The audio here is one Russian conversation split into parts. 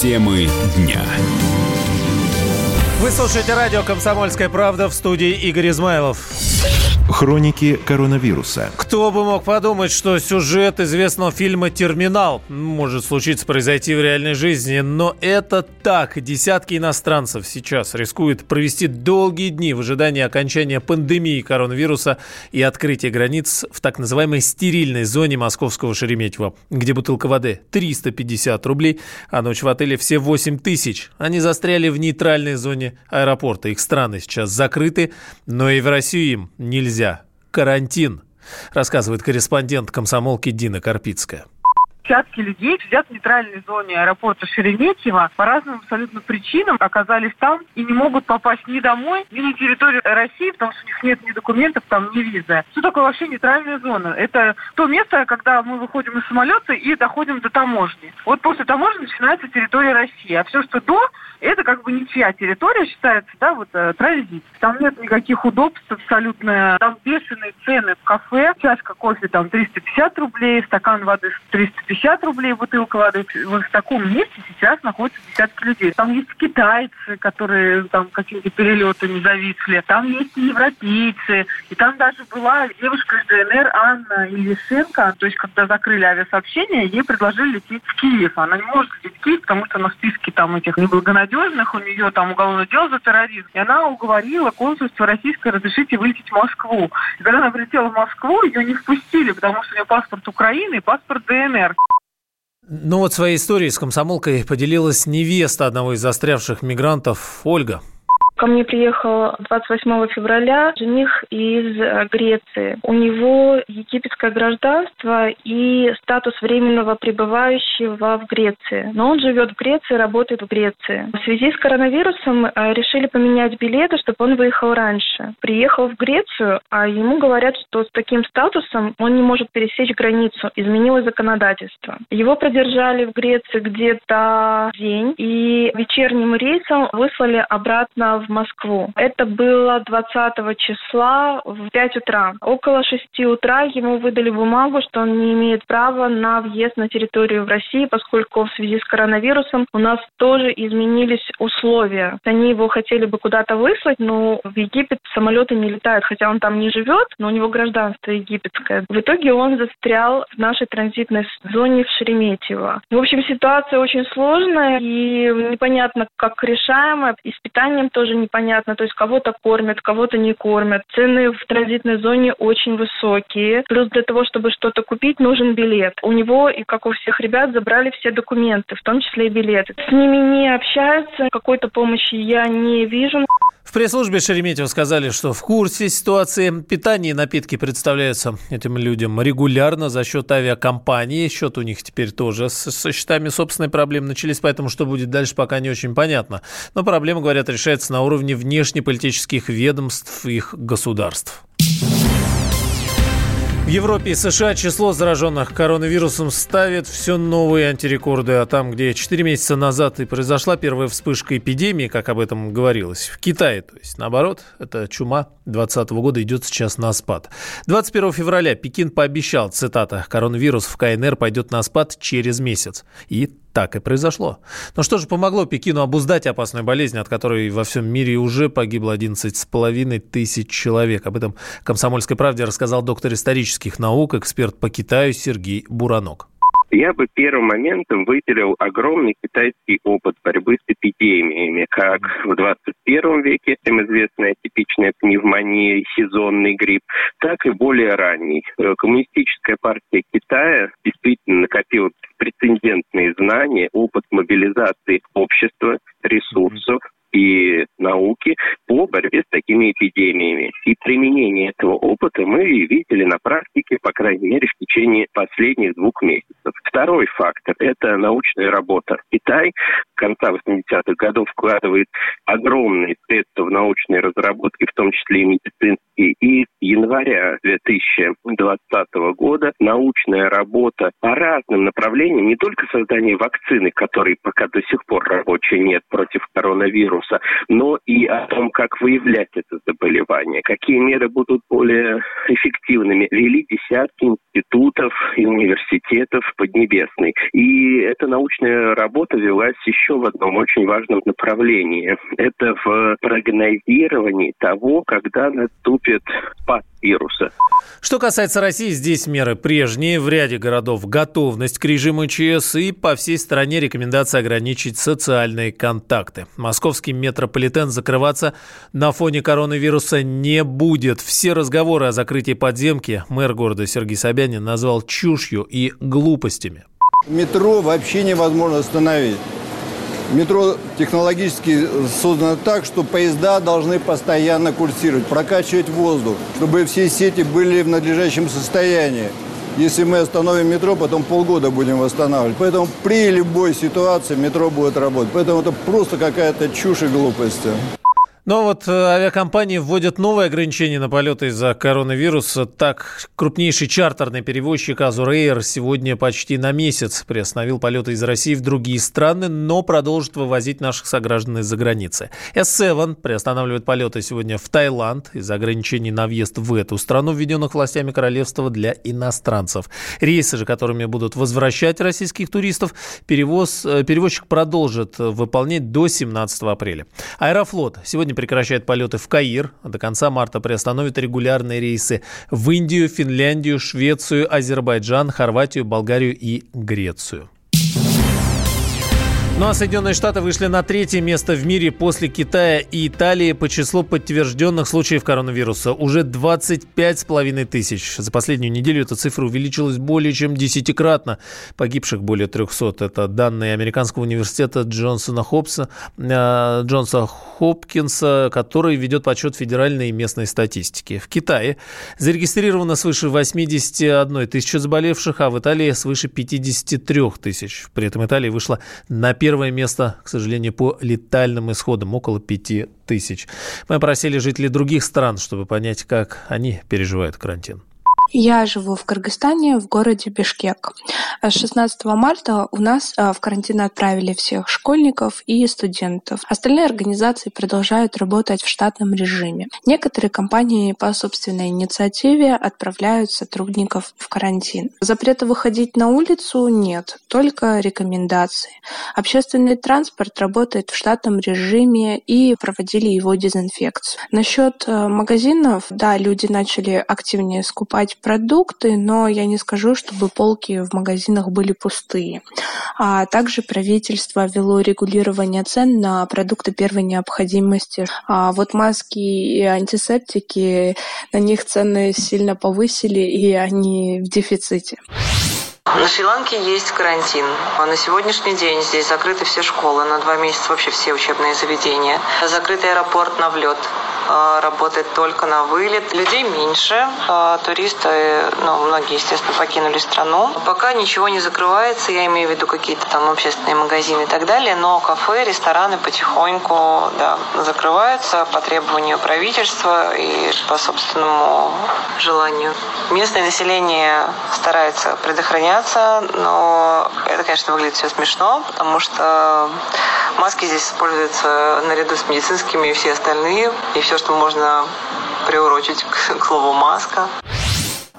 Темы дня. Вы слушаете радио «Комсомольская правда» в студии Игорь Измайлов. Хроники коронавируса. Кто бы мог подумать, что сюжет известного фильма «Терминал» может случиться произойти в реальной жизни, но это так. Десятки иностранцев сейчас рискуют провести долгие дни в ожидании окончания пандемии коронавируса и открытия границ в так называемой стерильной зоне московского Шереметьево, где бутылка воды 350 рублей, а ночь в отеле все 8 тысяч. Они застряли в нейтральной зоне аэропорта. Их страны сейчас закрыты, но и в Россию им нельзя нельзя. Карантин, рассказывает корреспондент комсомолки Дина Карпицкая десятки людей сидят в нейтральной зоне аэропорта Шереметьево по разным абсолютно причинам оказались там и не могут попасть ни домой, ни на территорию России, потому что у них нет ни документов, там, ни визы. Что такое вообще нейтральная зона? Это то место, когда мы выходим из самолета и доходим до таможни. Вот после таможни начинается территория России. А все, что до, это как бы ничья территория считается, да, вот э, транзит. Там нет никаких удобств абсолютно. Там бешеные цены в кафе. Чашка кофе там 350 рублей, стакан воды 350 рублей, бутылка воды. Вот в таком месте сейчас находятся десятки людей. Там есть китайцы, которые там какие-то перелеты не зависли. Там есть европейцы. И там даже была девушка из ДНР Анна Ильяшенко. То есть, когда закрыли авиасообщение, ей предложили лететь в Киев. Она не может лететь в Киев, потому что она в списке там этих неблагонадежных надежных, у нее там уголовное дело за терроризм. И она уговорила консульство российское разрешить ей вылететь в Москву. И когда она прилетела в Москву, ее не впустили, потому что у нее паспорт Украины и паспорт ДНР. Ну вот своей историей с комсомолкой поделилась невеста одного из застрявших мигрантов Ольга. Ко мне приехал 28 февраля жених из э, Греции. У него египетское гражданство и статус временного пребывающего в Греции. Но он живет в Греции, работает в Греции. В связи с коронавирусом э, решили поменять билеты, чтобы он выехал раньше. Приехал в Грецию, а ему говорят, что с таким статусом он не может пересечь границу. Изменилось законодательство. Его продержали в Греции где-то день и вечерним рейсом выслали обратно в Москву. Это было 20 числа в 5 утра. Около 6 утра ему выдали бумагу, что он не имеет права на въезд на территорию в России, поскольку в связи с коронавирусом у нас тоже изменились условия. Они его хотели бы куда-то выслать, но в Египет самолеты не летают, хотя он там не живет, но у него гражданство египетское. В итоге он застрял в нашей транзитной зоне в Шереметьево. В общем, ситуация очень сложная и непонятно, как решаемая. И с питанием тоже непонятно, то есть кого-то кормят, кого-то не кормят. Цены в транзитной зоне очень высокие. Плюс для того, чтобы что-то купить, нужен билет. У него и как у всех ребят забрали все документы, в том числе и билеты. С ними не общаются, какой-то помощи я не вижу. В пресс-службе Шереметьево сказали, что в курсе ситуации. Питание и напитки представляются этим людям регулярно за счет авиакомпании. Счет у них теперь тоже со счетами собственной проблемы начались, поэтому что будет дальше, пока не очень понятно. Но проблема, говорят, решается на уровне внешнеполитических ведомств их государств. В Европе и США число зараженных коронавирусом ставит все новые антирекорды. А там, где 4 месяца назад и произошла первая вспышка эпидемии, как об этом говорилось, в Китае, то есть наоборот, это чума 2020 года идет сейчас на спад. 21 февраля Пекин пообещал, цитата, коронавирус в КНР пойдет на спад через месяц. И так и произошло. Но что же помогло Пекину обуздать опасную болезнь, от которой во всем мире уже погибло 11,5 тысяч человек? Об этом «Комсомольской правде» рассказал доктор исторических наук, эксперт по Китаю Сергей Буранок. Я бы первым моментом выделил огромный китайский опыт борьбы с эпидемиями, как в 21 веке, всем известная типичная пневмония, сезонный грипп, так и более ранний. Э, коммунистическая партия Китая действительно накопила прецедентные знания, опыт мобилизации общества, ресурсов, и науки по борьбе с такими эпидемиями. И применение этого опыта мы видели на практике, по крайней мере, в течение последних двух месяцев. Второй фактор – это научная работа. Китай конца 80-х годов вкладывает огромные средства в научные разработки, в том числе и медицинские И с января 2020 года научная работа по разным направлениям, не только создание вакцины, которой пока до сих пор рабочей нет против коронавируса, но и о том, как выявлять это заболевание, какие меры будут более эффективными. Вели десятки институтов и университетов Поднебесной. И эта научная работа велась еще в одном очень важном направлении. Это в прогнозировании того, когда наступит спад вируса. Что касается России, здесь меры прежние. В ряде городов готовность к режиму ЧС и по всей стране рекомендация ограничить социальные контакты. Московский метрополитен закрываться на фоне коронавируса не будет. Все разговоры о закрытии подземки мэр города Сергей Собянин назвал чушью и глупостями. Метро вообще невозможно остановить. Метро технологически создано так, что поезда должны постоянно курсировать, прокачивать воздух, чтобы все сети были в надлежащем состоянии. Если мы остановим метро, потом полгода будем восстанавливать. Поэтому при любой ситуации метро будет работать. Поэтому это просто какая-то чушь и глупость. Но вот э, авиакомпании вводят новые ограничения на полеты из-за коронавируса. Так, крупнейший чартерный перевозчик Azur Air сегодня почти на месяц приостановил полеты из России в другие страны, но продолжит вывозить наших сограждан из-за границы. S7 приостанавливает полеты сегодня в Таиланд из-за ограничений на въезд в эту страну, введенных властями королевства для иностранцев. Рейсы же, которыми будут возвращать российских туристов, перевоз, э, перевозчик продолжит выполнять до 17 апреля. Аэрофлот сегодня прекращает полеты в Каир. До конца марта приостановит регулярные рейсы в Индию, Финляндию, Швецию, Азербайджан, Хорватию, Болгарию и Грецию. Ну а Соединенные Штаты вышли на третье место в мире после Китая и Италии по числу подтвержденных случаев коронавируса. Уже 25,5 тысяч. За последнюю неделю эта цифра увеличилась более чем десятикратно. Погибших более 300. Это данные Американского университета Джонсона Хопса, э, Джонса Хопкинса, который ведет подсчет федеральной и местной статистики. В Китае зарегистрировано свыше 81 тысячи заболевших, а в Италии свыше 53 тысяч. При этом Италия вышла на первое первое место, к сожалению, по летальным исходам, около 5 тысяч. Мы опросили жителей других стран, чтобы понять, как они переживают карантин. Я живу в Кыргызстане, в городе Бишкек. С 16 марта у нас а, в карантин отправили всех школьников и студентов. Остальные организации продолжают работать в штатном режиме. Некоторые компании по собственной инициативе отправляют сотрудников в карантин. Запрета выходить на улицу нет, только рекомендации. Общественный транспорт работает в штатном режиме и проводили его дезинфекцию. Насчет а, магазинов, да, люди начали активнее скупать продукты, но я не скажу, чтобы полки в магазинах были пустые. А также правительство ввело регулирование цен на продукты первой необходимости. А вот маски и антисептики, на них цены сильно повысили, и они в дефиците. На Шри-Ланке есть карантин. На сегодняшний день здесь закрыты все школы, на два месяца вообще все учебные заведения. Закрытый аэропорт на влет. А, работает только на вылет. Людей меньше, а, туристы, ну, многие, естественно, покинули страну. Пока ничего не закрывается, я имею в виду какие-то там общественные магазины и так далее, но кафе, рестораны потихоньку да, закрываются по требованию правительства и по собственному желанию. Местное население старается предохраняться, но это, конечно, выглядит все смешно, потому что маски здесь используются наряду с медицинскими и все остальные, и все, что можно приурочить к слову маска.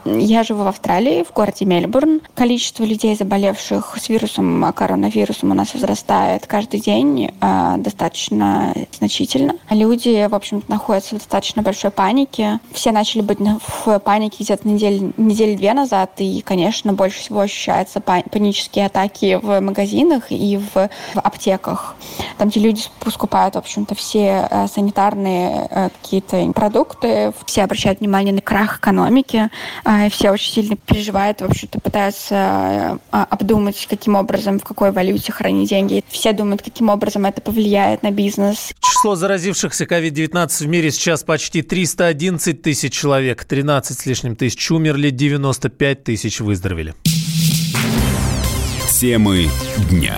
Я живу в Австралии, в городе Мельбурн. Количество людей, заболевших с вирусом, коронавирусом у нас возрастает каждый день э, достаточно значительно. Люди, в общем-то, находятся в достаточно большой панике. Все начали быть в панике где-то недели, недели две назад, и, конечно, больше всего ощущаются панические атаки в магазинах и в, в аптеках, там, где люди скупают, в общем-то, все э, санитарные э, какие-то продукты, все обращают внимание на крах экономики, а, все очень сильно переживают, в общем-то, пытаются а, обдумать, каким образом, в какой валюте хранить деньги. Все думают, каким образом это повлияет на бизнес. Число заразившихся COVID-19 в мире сейчас почти 311 тысяч человек. 13 с лишним тысяч умерли, 95 тысяч выздоровели. Темы дня.